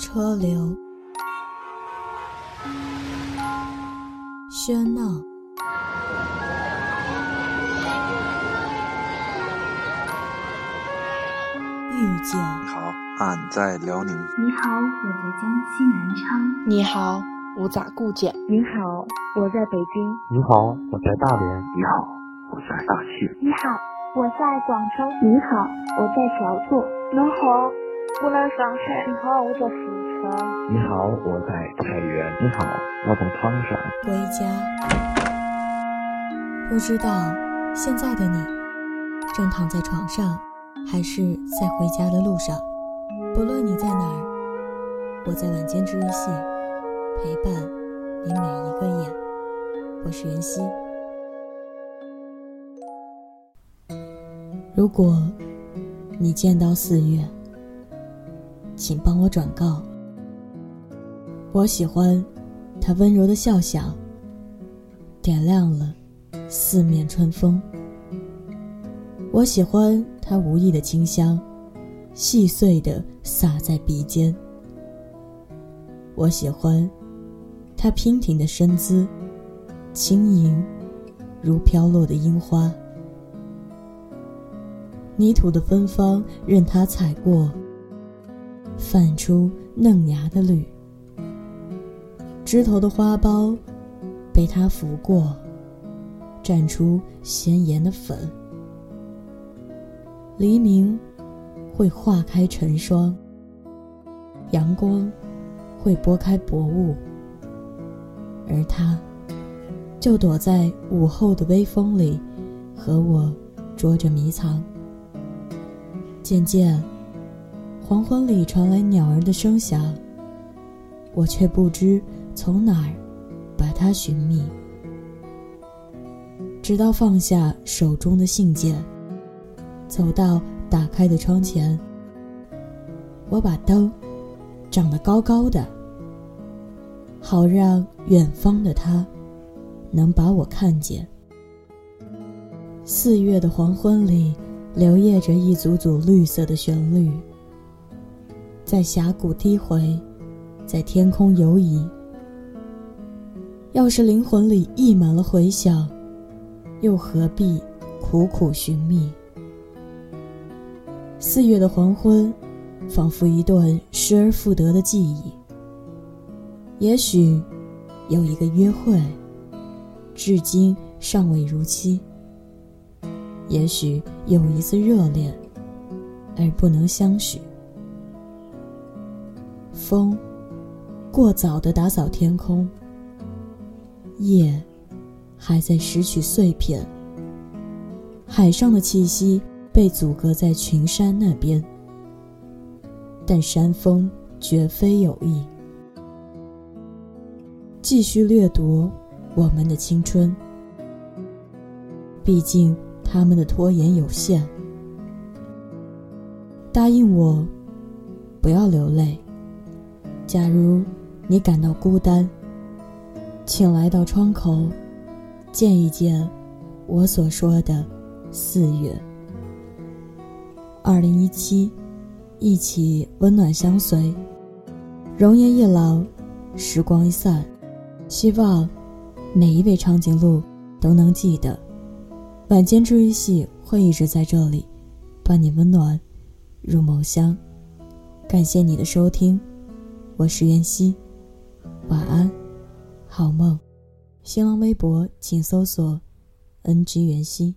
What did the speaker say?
车流，喧闹，遇见。你好，俺在辽宁。你好，我在江西南昌。你好，我在固检。你好，我在北京。你好，我在大连。你好，我在大庆。你好，我在广州。你好，我在小作。你好，我在上海。你好，我在四川。你好，我在太原。你好，我在唐山。回家，不知道现在的你正躺在床上，还是在回家的路上。不论你在哪儿，我在晚间治愈系陪伴你每一个夜。我是袁熙。如果你见到四月，请帮我转告。我喜欢他温柔的笑响，点亮了四面春风。我喜欢他无意的清香，细碎的洒在鼻尖。我喜欢他娉婷的身姿，轻盈如飘落的樱花。泥土的芬芳任他踩过，泛出嫩芽的绿；枝头的花苞被它拂过，绽出鲜艳的粉。黎明会化开晨霜，阳光会拨开薄雾，而它就躲在午后的微风里，和我捉着迷藏。渐渐，黄昏里传来鸟儿的声响，我却不知从哪儿把它寻觅。直到放下手中的信件，走到打开的窗前，我把灯长得高高的，好让远方的他能把我看见。四月的黄昏里。流曳着一组组绿色的旋律，在峡谷低回，在天空游移。要是灵魂里溢满了回响，又何必苦苦寻觅？四月的黄昏，仿佛一段失而复得的记忆。也许，有一个约会，至今尚未如期。也许有一次热恋，而不能相许。风，过早的打扫天空。夜，还在拾取碎片。海上的气息被阻隔在群山那边，但山峰绝非有意。继续掠夺我们的青春。毕竟。他们的拖延有限。答应我，不要流泪。假如你感到孤单，请来到窗口，见一见我所说的四月。二零一七，一起温暖相随。容颜一老，时光一散，希望每一位长颈鹿都能记得。晚间治愈系会一直在这里，伴你温暖入梦乡。感谢你的收听，我是袁熙，晚安，好梦。新浪微博请搜索 “ng 袁熙”。